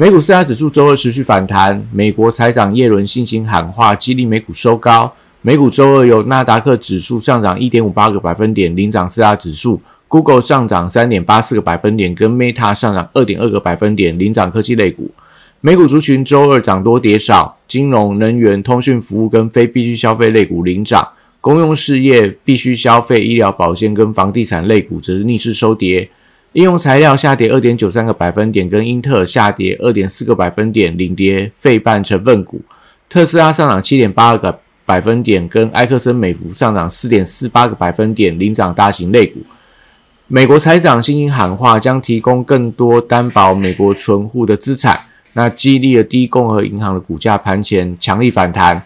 美股四大指数周二持续反弹，美国财长耶伦信心喊话，激励美股收高。美股周二由纳达克指数上涨一点五八个百分点，领涨四大指数；Google 上涨三点八四个百分点，跟 Meta 上涨二点二个百分点，领涨科技类股。美股族群周二涨多跌少，金融、能源、通讯服务跟非必需消费类股领涨。公用事业、必须消费、医疗保健跟房地产类股则是逆势收跌。应用材料下跌二点九三个百分点，跟英特尔下跌二点四个百分点，领跌费半成分股。特斯拉上涨七点八个百分点，跟埃克森美孚上涨四点四八个百分点，领涨大型类股。美国财长信心喊话，将提供更多担保美国存户的资产，那激励了低共和银行的股价盘前强力反弹。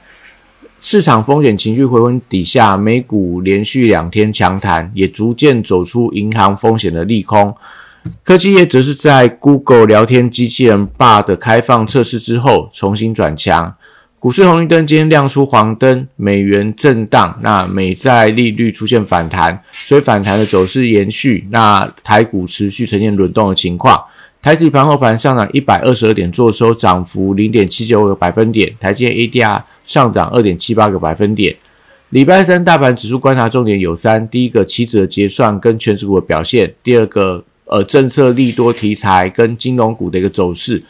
市场风险情绪回温底下，美股连续两天强弹，也逐渐走出银行风险的利空。科技业则是在 Google 聊天机器人 Bard 的开放测试之后重新转强。股市红绿灯今天亮出黄灯，美元震荡，那美债利率出现反弹，所以反弹的走势延续。那台股持续呈现轮动的情况。台指盘后盘上涨一百二十二点，做收涨幅零点七九个百分点。台积 ADR 上涨二点七八个百分点。礼拜三大盘指数观察重点有三：第一个，期指的结算跟全指股的表现；第二个，呃，政策利多题材跟金融股的一个走势；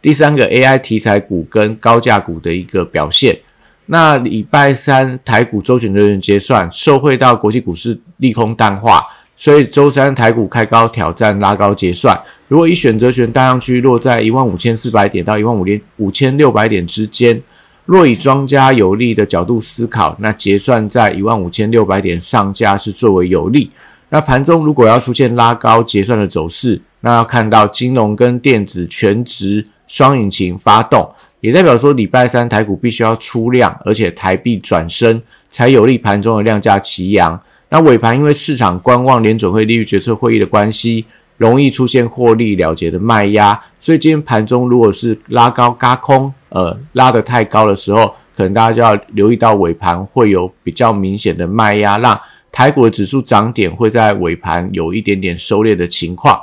第三个，AI 题材股跟高价股的一个表现。那礼拜三台股周选人员结算，受惠到国际股市利空淡化。所以周三台股开高挑战拉高结算，如果以选择权大量区落在一万五千四百点到一万五千五千六百点之间，若以庄家有利的角度思考，那结算在一万五千六百点上架是最为有利。那盘中如果要出现拉高结算的走势，那要看到金融跟电子全值双引擎发动，也代表说礼拜三台股必须要出量，而且台币转升，才有利盘中的量价齐扬。那尾盘因为市场观望联准会利率决策会议的关系，容易出现获利了结的卖压，所以今天盘中如果是拉高嘎空，呃，拉得太高的时候，可能大家就要留意到尾盘会有比较明显的卖压，让台股的指数涨点会在尾盘有一点点收敛的情况。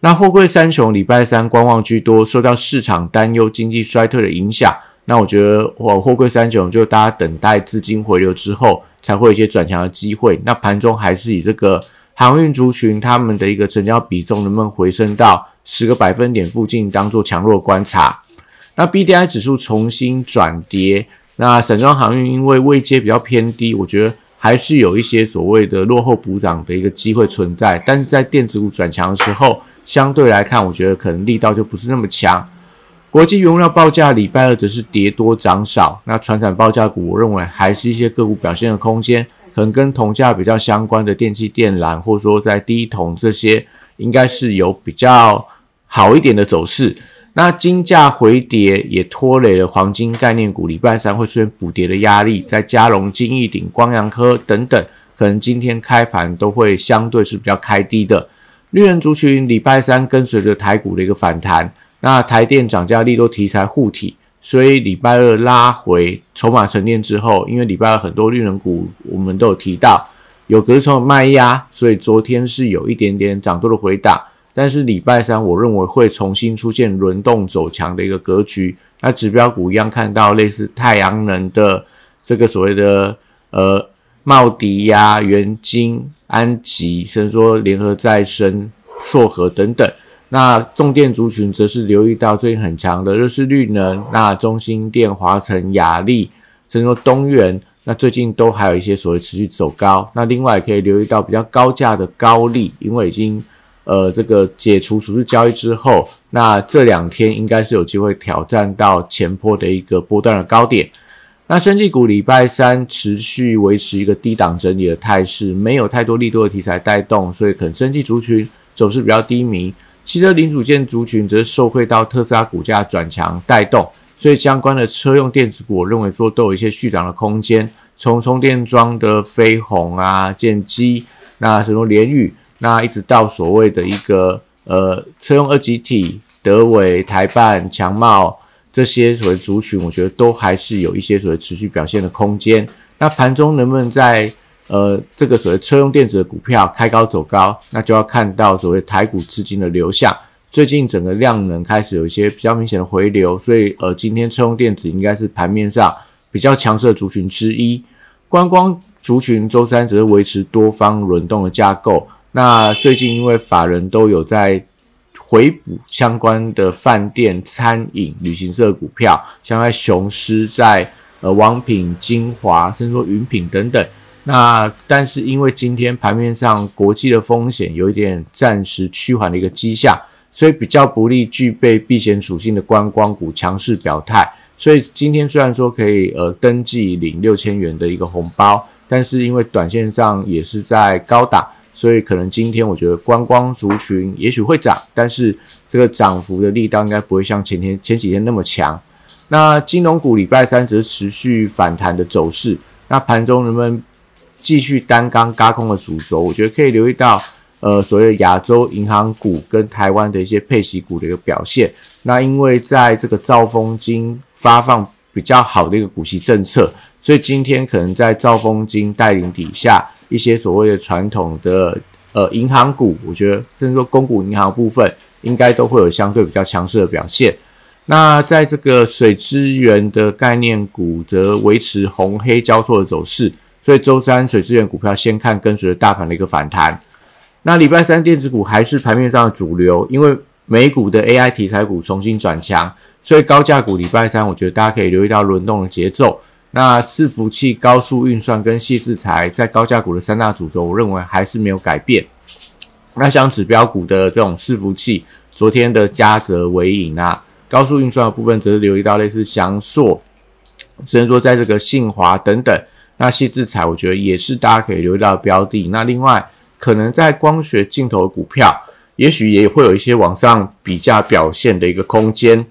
那货柜三雄礼拜三观望居多，受到市场担忧经济衰退的影响。那我觉得我货柜三雄就大家等待资金回流之后。才会有一些转强的机会。那盘中还是以这个航运族群他们的一个成交比重能不能回升到十个百分点附近，当做强弱观察。那 B D I 指数重新转跌，那散装航运因为位阶比较偏低，我觉得还是有一些所谓的落后补涨的一个机会存在。但是在电子股转强的时候，相对来看，我觉得可能力道就不是那么强。国际原料报价礼拜二则是跌多涨少，那传产报价股，我认为还是一些个股表现的空间，可能跟铜价比较相关的电器电缆，或者说在低铜这些，应该是有比较好一点的走势。那金价回跌也拖累了黄金概念股，礼拜三会出现补跌的压力，在嘉荣、金益鼎、光阳科等等，可能今天开盘都会相对是比较开低的。绿人族群礼拜三跟随着台股的一个反弹。那台电涨价利多题材护体，所以礼拜二拉回筹码沉淀之后，因为礼拜二很多绿能股我们都有提到有隔日卖压，所以昨天是有一点点涨多的回档。但是礼拜三我认为会重新出现轮动走强的一个格局。那指标股一样看到类似太阳能的这个所谓的呃茂迪呀、元晶、安吉，甚至说联合再生、硕和等等。那重电族群则是留意到最近很强的热势绿能，那中兴电、华晨、雅力，甚至说东元，那最近都还有一些所谓持续走高。那另外可以留意到比较高价的高利，因为已经呃这个解除处置交易之后，那这两天应该是有机会挑战到前坡的一个波段的高点。那生技股礼拜三持续维持一个低档整理的态势，没有太多利多的题材带动，所以可能生技族群走势比较低迷。汽车零组件族群则受惠到特斯拉股价转强带动，所以相关的车用电子股，我认为说都有一些续涨的空间。从充电桩的飞鸿啊、剑机，那什么联宇，那一直到所谓的一个呃车用二极体，德伟、台办、强茂这些所谓族群，我觉得都还是有一些所谓持续表现的空间。那盘中能不能在呃这个所谓车用电子的股票开高走高，那就要看到所谓台股资金的流向。最近整个量能开始有一些比较明显的回流，所以呃今天车用电子应该是盘面上比较强势的族群之一。观光族群周三只是维持多方轮动的架构。那最近因为法人都有在回补相关的饭店、餐饮、旅行社股票，像在雄狮、在呃王品、精华，甚至说云品等等。那但是因为今天盘面上国际的风险有一点暂时趋缓的一个迹象，所以比较不利具备避险属性的观光股强势表态。所以今天虽然说可以呃登记领六千元的一个红包，但是因为短线上也是在高档，所以可能今天我觉得观光族群也许会涨，但是这个涨幅的力道应该不会像前天前几天那么强。那金融股礼拜三则持续反弹的走势，那盘中人们继续单刚嘎空的主轴，我觉得可以留意到呃所谓亚洲银行股跟台湾的一些配息股的一个表现。那因为在这个兆丰金发放比较好的一个股息政策，所以今天可能在兆丰金带领底下，一些所谓的传统的呃银行股，我觉得甚至说公股银行部分，应该都会有相对比较强势的表现。那在这个水资源的概念股则维持红黑交错的走势，所以周三水资源股票先看跟随着大盘的一个反弹。那礼拜三电子股还是盘面上的主流，因为美股的 AI 题材股重新转强。所以高价股礼拜三，我觉得大家可以留意到轮动的节奏。那伺服器、高速运算跟细制材在高价股的三大主轴，我认为还是没有改变。那像指标股的这种伺服器，昨天的嘉泽、伟影啊，高速运算的部分则是留意到类似翔硕，甚至说在这个信华等等。那细制材，我觉得也是大家可以留意到的标的。那另外，可能在光学镜头股票，也许也会有一些往上比价表现的一个空间。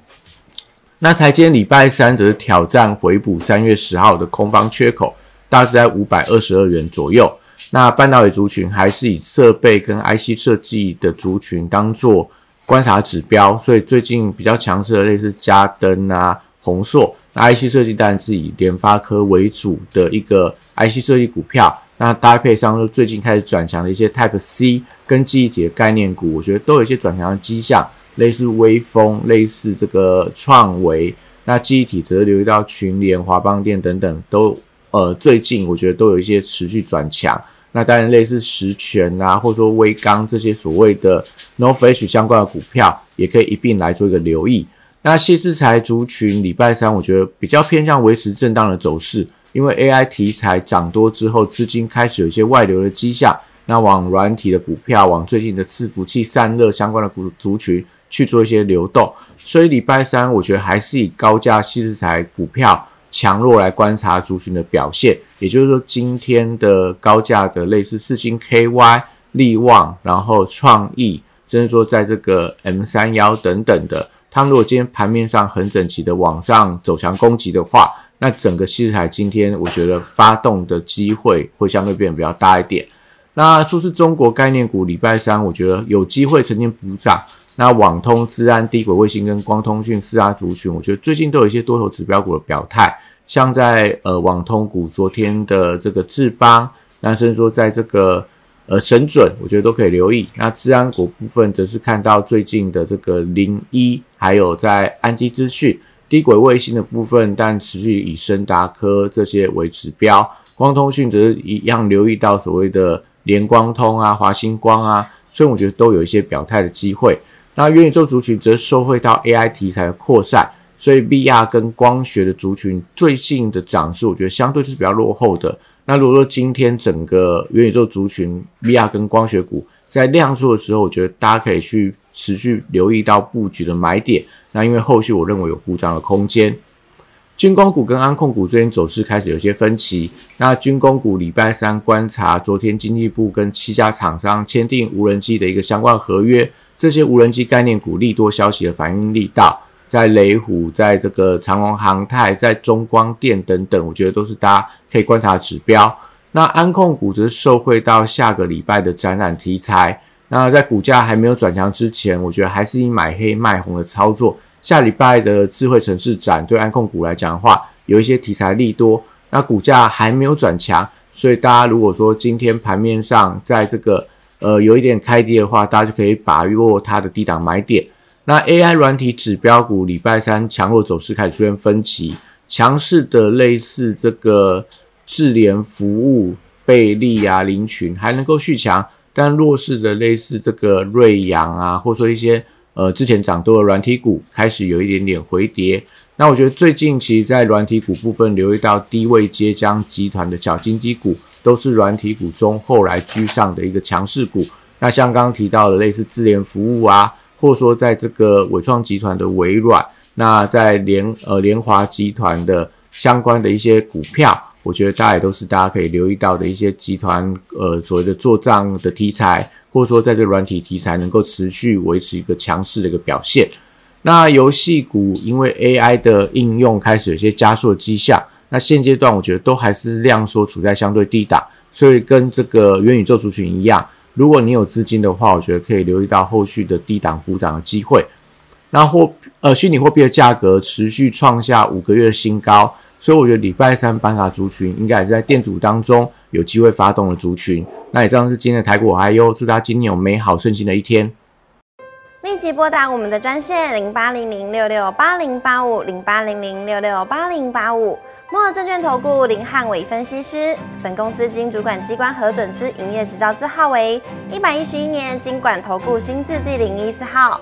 那台阶礼拜三则是挑战回补三月十号的空方缺口，大致在五百二十二元左右。那半导体族群还是以设备跟 IC 设计的族群当做观察指标，所以最近比较强势的类似嘉登啊、宏硕。那 IC 设计当然是以联发科为主的一个 IC 设计股票。那搭配上就最近开始转强的一些 Type C 跟记忆体的概念股，我觉得都有一些转强的迹象。类似微风，类似这个创维，那记忆体则留意到群联、华邦电等等，都呃最近我觉得都有一些持续转强。那当然类似实权啊，或者说微刚这些所谓的 No Flash 相关的股票，也可以一并来做一个留意。那谢志才族群礼拜三我觉得比较偏向维持震荡的走势，因为 AI 题材涨多之后，资金开始有一些外流的迹象，那往软体的股票，往最近的伺服器散热相关的股族群。去做一些流动，所以礼拜三我觉得还是以高价细资材股票强弱来观察族群的表现。也就是说，今天的高价的类似四星 KY、利旺，然后创意，甚至说在这个 M 三幺等等的，他如果今天盘面上很整齐的往上走强攻击的话，那整个细资材今天我觉得发动的机会会相对变得比较大一点。那说是中国概念股，礼拜三我觉得有机会曾经补涨。那网通、资安、低轨卫星跟光通讯四大族群，我觉得最近都有一些多头指标股的表态，像在呃网通股昨天的这个智邦，那甚至说在这个呃神准，我觉得都可以留意。那治安股部分则是看到最近的这个零一，还有在安基资讯、低轨卫星的部分，但持续以深达科这些为指标。光通讯则是一样留意到所谓的联光通啊、华星光啊，所以我觉得都有一些表态的机会。那元宇宙族群则受惠到 AI 题材的扩散，所以 VR 跟光学的族群最近的涨势，我觉得相对是比较落后的。那如果说今天整个元宇宙族群 VR 跟光学股在量缩的时候，我觉得大家可以去持续留意到布局的买点。那因为后续我认为有补涨的空间。军工股跟安控股最近走势开始有些分歧。那军工股礼拜三观察昨天经济部跟七家厂商签订无人机的一个相关合约。这些无人机概念股利多消息的反应力道，在雷虎、在这个长隆航太、在中光电等等，我觉得都是大家可以观察指标。那安控股则受惠到下个礼拜的展览题材。那在股价还没有转强之前，我觉得还是以买黑卖红的操作。下礼拜的智慧城市展对安控股来讲的话，有一些题材利多，那股价还没有转强，所以大家如果说今天盘面上在这个呃有一点开低的话，大家就可以把握它的低档买点。那 AI 软体指标股礼拜三强弱走势开始出现分歧，强势的类似这个智联服务、贝利啊、林群还能够续强，但弱势的类似这个瑞阳啊，或者说一些。呃，之前涨多的软体股开始有一点点回跌。那我觉得最近其实，在软体股部分留意到低位接江集团的小金鸡股，都是软体股中后来居上的一个强势股。那像刚刚提到的类似智联服务啊，或者说在这个伟创集团的微软，那在联呃联华集团的相关的一些股票，我觉得大家也都是大家可以留意到的一些集团呃所谓的做账的题材。或者说，在这软体题材能够持续维持一个强势的一个表现。那游戏股因为 AI 的应用开始有些加速的迹象，那现阶段我觉得都还是量缩处在相对低档，所以跟这个元宇宙族群一样，如果你有资金的话，我觉得可以留意到后续的低档补涨的机会。那货呃虚拟货币的价格持续创下五个月的新高，所以我觉得礼拜三板卡族群应该也是在电阻当中。有机会发动的族群，那以上是今天的台股，还有祝大家今年有美好顺心的一天。立即拨打我们的专线零八零零六六八零八五零八零零六六八零八五。摩尔证券投顾林汉伟分析师，本公司经主管机关核准之营业执照字号为一百一十一年经管投顾新字第零一四号。